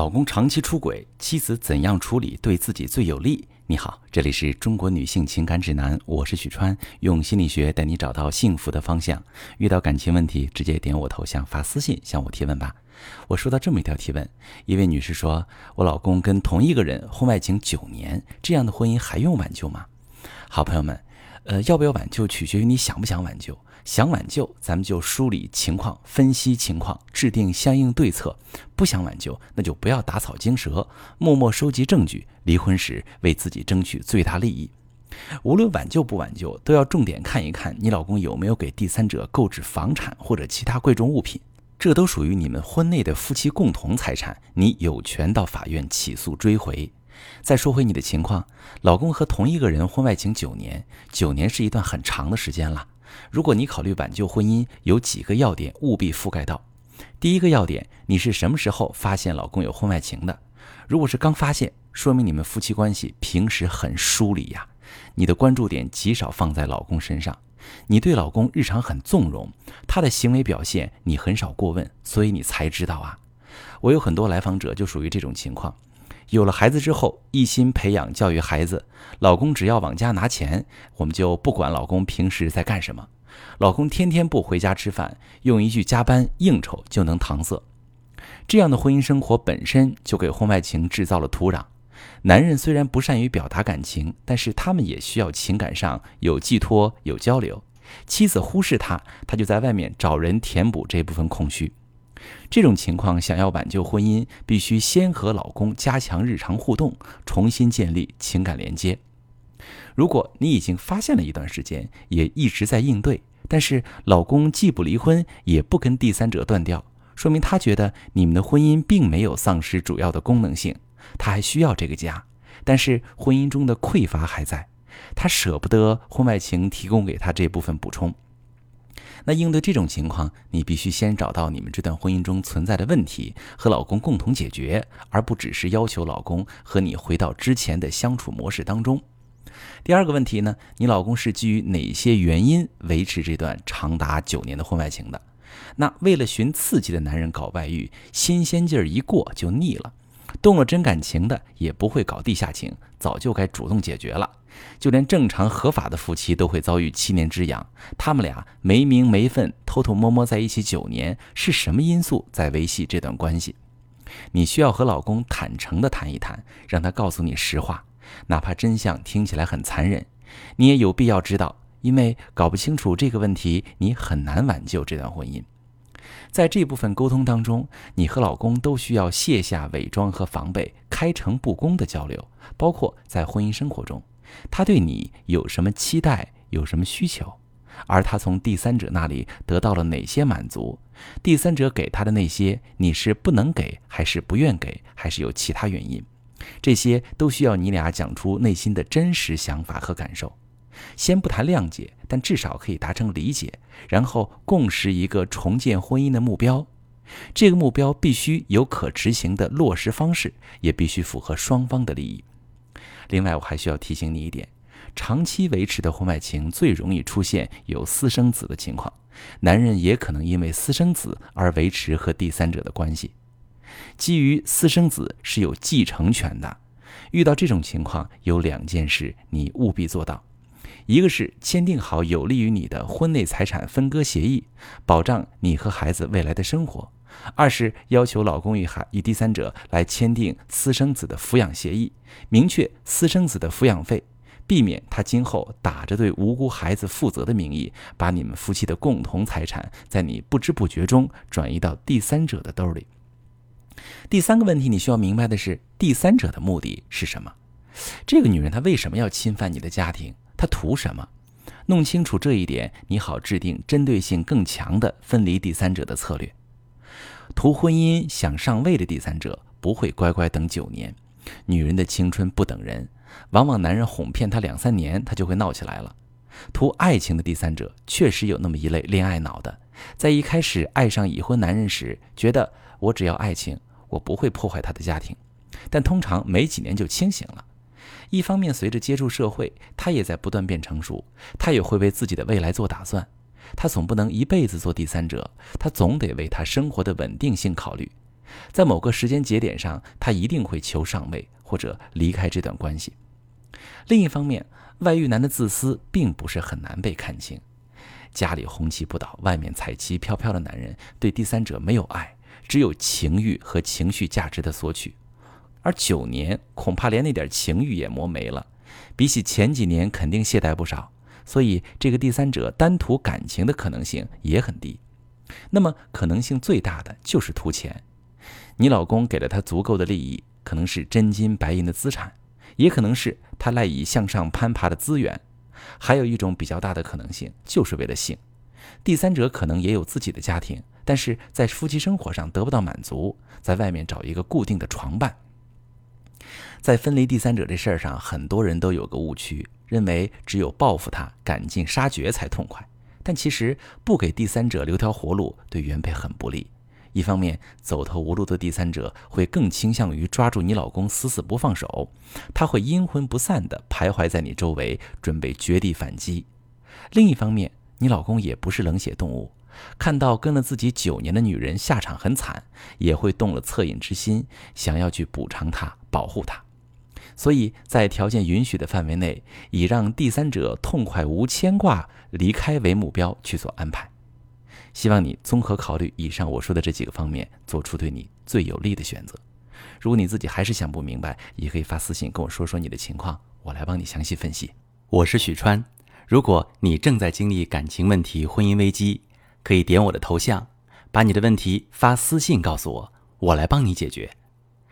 老公长期出轨，妻子怎样处理对自己最有利？你好，这里是中国女性情感指南，我是许川，用心理学带你找到幸福的方向。遇到感情问题，直接点我头像发私信向我提问吧。我收到这么一条提问，一位女士说：“我老公跟同一个人婚外情九年，这样的婚姻还用挽救吗？”好朋友们。呃，要不要挽救，取决于你想不想挽救。想挽救，咱们就梳理情况，分析情况，制定相应对策；不想挽救，那就不要打草惊蛇，默默收集证据，离婚时为自己争取最大利益。无论挽救不挽救，都要重点看一看你老公有没有给第三者购置房产或者其他贵重物品，这都属于你们婚内的夫妻共同财产，你有权到法院起诉追回。再说回你的情况，老公和同一个人婚外情九年，九年是一段很长的时间了。如果你考虑挽救婚姻，有几个要点务必覆盖到。第一个要点，你是什么时候发现老公有婚外情的？如果是刚发现，说明你们夫妻关系平时很疏离呀。你的关注点极少放在老公身上，你对老公日常很纵容，他的行为表现你很少过问，所以你才知道啊。我有很多来访者就属于这种情况。有了孩子之后，一心培养教育孩子，老公只要往家拿钱，我们就不管老公平时在干什么。老公天天不回家吃饭，用一句加班应酬就能搪塞。这样的婚姻生活本身就给婚外情制造了土壤。男人虽然不善于表达感情，但是他们也需要情感上有寄托、有交流。妻子忽视他，他就在外面找人填补这部分空虚。这种情况想要挽救婚姻，必须先和老公加强日常互动，重新建立情感连接。如果你已经发现了一段时间，也一直在应对，但是老公既不离婚，也不跟第三者断掉，说明他觉得你们的婚姻并没有丧失主要的功能性，他还需要这个家，但是婚姻中的匮乏还在，他舍不得婚外情提供给他这部分补充。那应对这种情况，你必须先找到你们这段婚姻中存在的问题，和老公共同解决，而不只是要求老公和你回到之前的相处模式当中。第二个问题呢，你老公是基于哪些原因维持这段长达九年的婚外情的？那为了寻刺激的男人搞外遇，新鲜劲儿一过就腻了。动了真感情的也不会搞地下情，早就该主动解决了。就连正常合法的夫妻都会遭遇七年之痒，他们俩没名没分，偷偷摸摸在一起九年，是什么因素在维系这段关系？你需要和老公坦诚地谈一谈，让他告诉你实话，哪怕真相听起来很残忍，你也有必要知道，因为搞不清楚这个问题，你很难挽救这段婚姻。在这部分沟通当中，你和老公都需要卸下伪装和防备，开诚布公的交流，包括在婚姻生活中，他对你有什么期待，有什么需求，而他从第三者那里得到了哪些满足，第三者给他的那些，你是不能给，还是不愿给，还是有其他原因？这些都需要你俩讲出内心的真实想法和感受。先不谈谅解，但至少可以达成理解，然后共识一个重建婚姻的目标。这个目标必须有可执行的落实方式，也必须符合双方的利益。另外，我还需要提醒你一点：长期维持的婚外情最容易出现有私生子的情况，男人也可能因为私生子而维持和第三者的关系。基于私生子是有继承权的，遇到这种情况，有两件事你务必做到。一个是签订好有利于你的婚内财产分割协议，保障你和孩子未来的生活；二是要求老公与孩与第三者来签订私生子的抚养协议，明确私生子的抚养费，避免他今后打着对无辜孩子负责的名义，把你们夫妻的共同财产在你不知不觉中转移到第三者的兜里。第三个问题，你需要明白的是，第三者的目的是什么？这个女人她为什么要侵犯你的家庭？她图什么？弄清楚这一点，你好制定针对性更强的分离第三者的策略。图婚姻想上位的第三者不会乖乖等九年。女人的青春不等人，往往男人哄骗她两三年，她就会闹起来了。图爱情的第三者确实有那么一类恋爱脑的，在一开始爱上已婚男人时，觉得我只要爱情，我不会破坏他的家庭，但通常没几年就清醒了。一方面，随着接触社会，他也在不断变成熟，他也会为自己的未来做打算。他总不能一辈子做第三者，他总得为他生活的稳定性考虑。在某个时间节点上，他一定会求上位或者离开这段关系。另一方面，外遇男的自私并不是很难被看清。家里红旗不倒，外面彩旗飘飘的男人，对第三者没有爱，只有情欲和情绪价值的索取。而九年恐怕连那点情欲也磨没了，比起前几年肯定懈怠不少。所以，这个第三者单图感情的可能性也很低。那么，可能性最大的就是图钱。你老公给了他足够的利益，可能是真金白银的资产，也可能是他赖以向上攀爬的资源。还有一种比较大的可能性，就是为了性。第三者可能也有自己的家庭，但是在夫妻生活上得不到满足，在外面找一个固定的床伴。在分离第三者这事儿上，很多人都有个误区，认为只有报复他、赶尽杀绝才痛快。但其实不给第三者留条活路，对原配很不利。一方面，走投无路的第三者会更倾向于抓住你老公死死不放手，他会阴魂不散地徘徊在你周围，准备绝地反击；另一方面，你老公也不是冷血动物，看到跟了自己九年的女人下场很惨，也会动了恻隐之心，想要去补偿她、保护他。所以在条件允许的范围内，以让第三者痛快无牵挂离开为目标去做安排。希望你综合考虑以上我说的这几个方面，做出对你最有利的选择。如果你自己还是想不明白，也可以发私信跟我说说你的情况，我来帮你详细分析。我是许川，如果你正在经历感情问题、婚姻危机，可以点我的头像，把你的问题发私信告诉我，我来帮你解决。